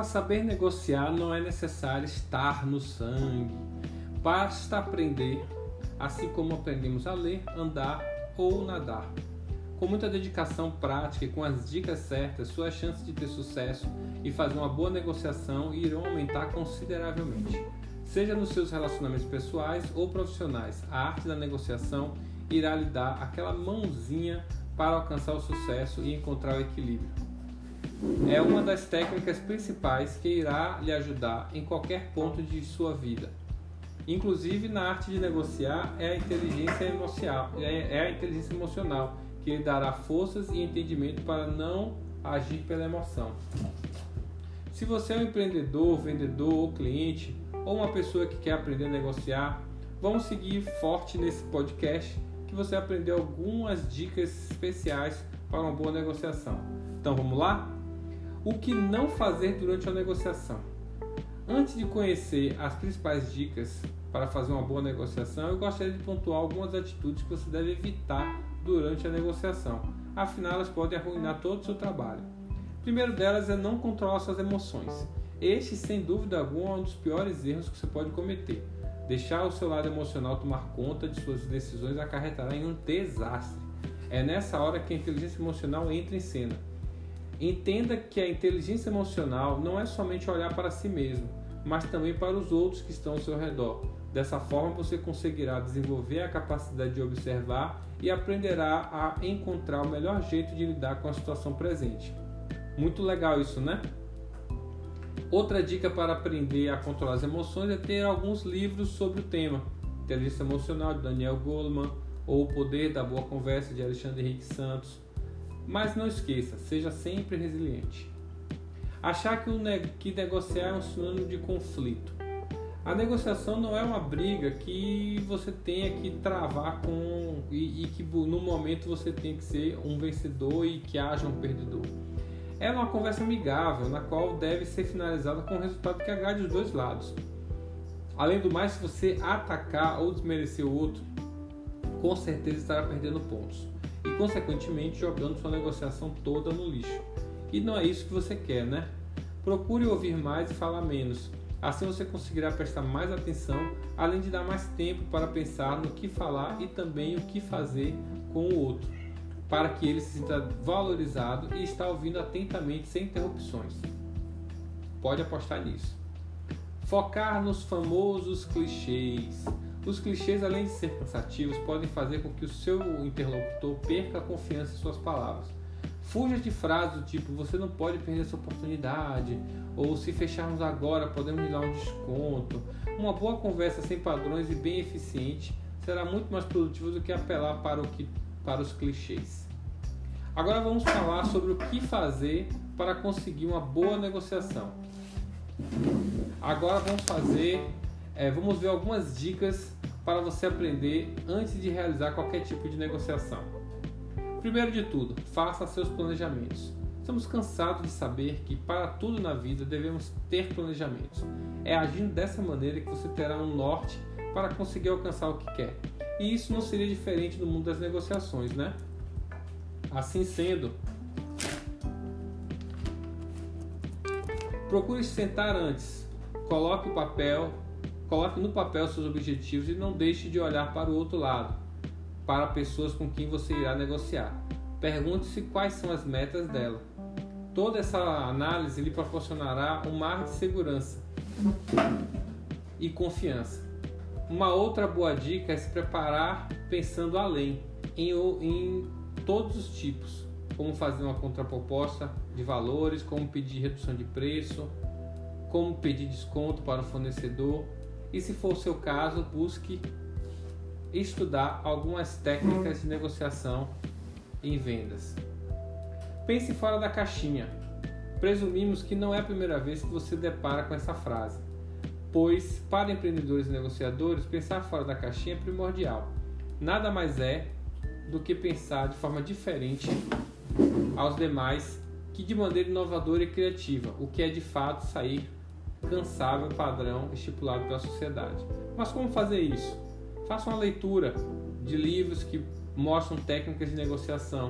Para saber negociar não é necessário estar no sangue. Basta aprender, assim como aprendemos a ler, andar ou nadar. Com muita dedicação prática e com as dicas certas, suas chances de ter sucesso e fazer uma boa negociação irão aumentar consideravelmente. Seja nos seus relacionamentos pessoais ou profissionais, a arte da negociação irá lhe dar aquela mãozinha para alcançar o sucesso e encontrar o equilíbrio. É uma das técnicas principais que irá lhe ajudar em qualquer ponto de sua vida. Inclusive na arte de negociar é a inteligência emocional, é, é a inteligência emocional que lhe dará forças e entendimento para não agir pela emoção. Se você é um empreendedor, vendedor ou cliente, ou uma pessoa que quer aprender a negociar, vamos seguir forte nesse podcast que você aprendeu algumas dicas especiais para uma boa negociação. Então vamos lá? O que não fazer durante a negociação? Antes de conhecer as principais dicas para fazer uma boa negociação, eu gostaria de pontuar algumas atitudes que você deve evitar durante a negociação. Afinal, elas podem arruinar todo o seu trabalho. O primeiro delas é não controlar suas emoções. Este, sem dúvida alguma, é um dos piores erros que você pode cometer. Deixar o seu lado emocional tomar conta de suas decisões acarretará em um desastre. É nessa hora que a inteligência emocional entra em cena. Entenda que a inteligência emocional não é somente olhar para si mesmo, mas também para os outros que estão ao seu redor. Dessa forma, você conseguirá desenvolver a capacidade de observar e aprenderá a encontrar o melhor jeito de lidar com a situação presente. Muito legal isso, né? Outra dica para aprender a controlar as emoções é ter alguns livros sobre o tema. Inteligência Emocional de Daniel Goleman ou O Poder da Boa Conversa de Alexandre Henrique Santos. Mas não esqueça, seja sempre resiliente. Achar que, o que negociar é um sinônimo de conflito. A negociação não é uma briga que você tenha que travar com e, e, que no momento você tem que ser um vencedor e que haja um perdedor. É uma conversa amigável na qual deve ser finalizada com um resultado que agrade os dois lados. Além do mais, se você atacar ou desmerecer o outro, com certeza estará perdendo pontos e, consequentemente, jogando sua negociação toda no lixo. E não é isso que você quer, né? Procure ouvir mais e falar menos Assim você conseguirá prestar mais atenção, além de dar mais tempo para pensar no que falar e também o que fazer com o outro, para que ele se sinta valorizado e está ouvindo atentamente sem interrupções. Pode apostar nisso. Focar nos famosos clichês. Os clichês, além de ser cansativos, podem fazer com que o seu interlocutor perca a confiança em suas palavras. Fuja de frases do tipo você não pode perder essa oportunidade, ou se fecharmos agora podemos lhe dar um desconto. Uma boa conversa sem padrões e bem eficiente será muito mais produtiva do que apelar para, o que, para os clichês. Agora vamos falar sobre o que fazer para conseguir uma boa negociação. Agora vamos fazer, é, vamos ver algumas dicas para você aprender antes de realizar qualquer tipo de negociação. Primeiro de tudo, faça seus planejamentos. Estamos cansados de saber que para tudo na vida devemos ter planejamentos. É agindo dessa maneira que você terá um norte para conseguir alcançar o que quer. E isso não seria diferente no mundo das negociações, né? Assim sendo, procure sentar antes. Coloque o papel, coloque no papel seus objetivos e não deixe de olhar para o outro lado, para pessoas com quem você irá negociar. Pergunte-se quais são as metas dela. Toda essa análise lhe proporcionará um mar de segurança e confiança. Uma outra boa dica é se preparar pensando além, em, em todos os tipos, como fazer uma contraproposta de valores, como pedir redução de preço, como pedir desconto para o fornecedor e, se for o seu caso, busque estudar algumas técnicas de negociação em vendas. Pense fora da caixinha. Presumimos que não é a primeira vez que você depara com essa frase, pois para empreendedores e negociadores, pensar fora da caixinha é primordial. Nada mais é do que pensar de forma diferente aos demais que de maneira inovadora e criativa, o que é de fato sair cansável padrão estipulado pela sociedade. Mas como fazer isso? Faça uma leitura de livros que mostram técnicas de negociação,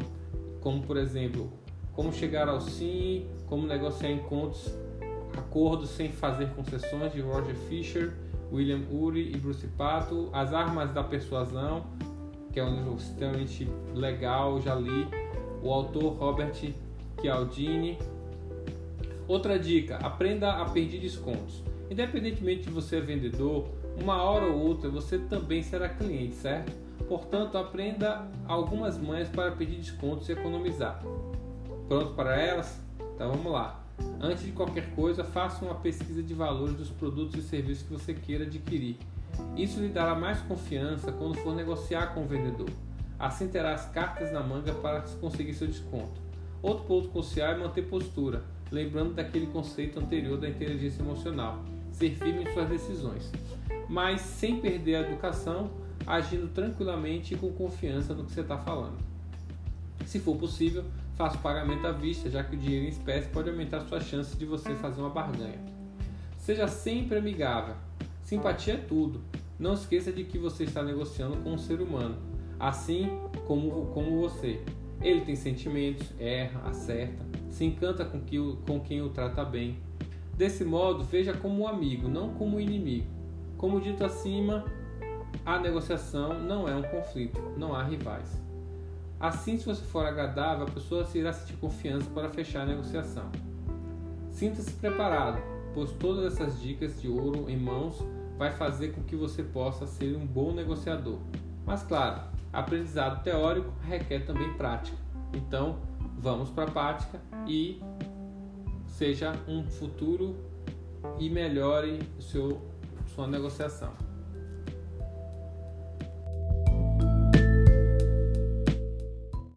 como por exemplo, como chegar ao sim, como negociar encontros Acordos sem fazer concessões de Roger Fisher, William Ury e Bruce Pato, As Armas da Persuasão, que é um livro extremamente legal, já li, o autor Robert Cialdini. Outra dica: aprenda a pedir descontos. Independentemente de você ser vendedor, uma hora ou outra você também será cliente, certo? Portanto, aprenda algumas manhas para pedir descontos e economizar. Pronto para elas? Então vamos lá. Antes de qualquer coisa, faça uma pesquisa de valores dos produtos e serviços que você queira adquirir. Isso lhe dará mais confiança quando for negociar com o vendedor. Assim terá as cartas na manga para conseguir seu desconto. Outro ponto crucial é manter postura, lembrando daquele conceito anterior da inteligência emocional, ser firme em suas decisões, mas sem perder a educação, agindo tranquilamente e com confiança no que você está falando. Se for possível, faça o pagamento à vista, já que o dinheiro em espécie pode aumentar suas chances de você fazer uma barganha. Seja sempre amigável. Simpatia é tudo. Não esqueça de que você está negociando com um ser humano, assim como, como você. Ele tem sentimentos, erra, acerta, se encanta com, que, com quem o trata bem. Desse modo, veja como um amigo, não como um inimigo. Como dito acima, a negociação não é um conflito, não há rivais. Assim, se você for agradável, a pessoa irá sentir confiança para fechar a negociação. Sinta-se preparado, pois todas essas dicas de ouro em mãos vai fazer com que você possa ser um bom negociador. Mas claro, aprendizado teórico requer também prática. Então, vamos para a prática e seja um futuro e melhore seu, sua negociação.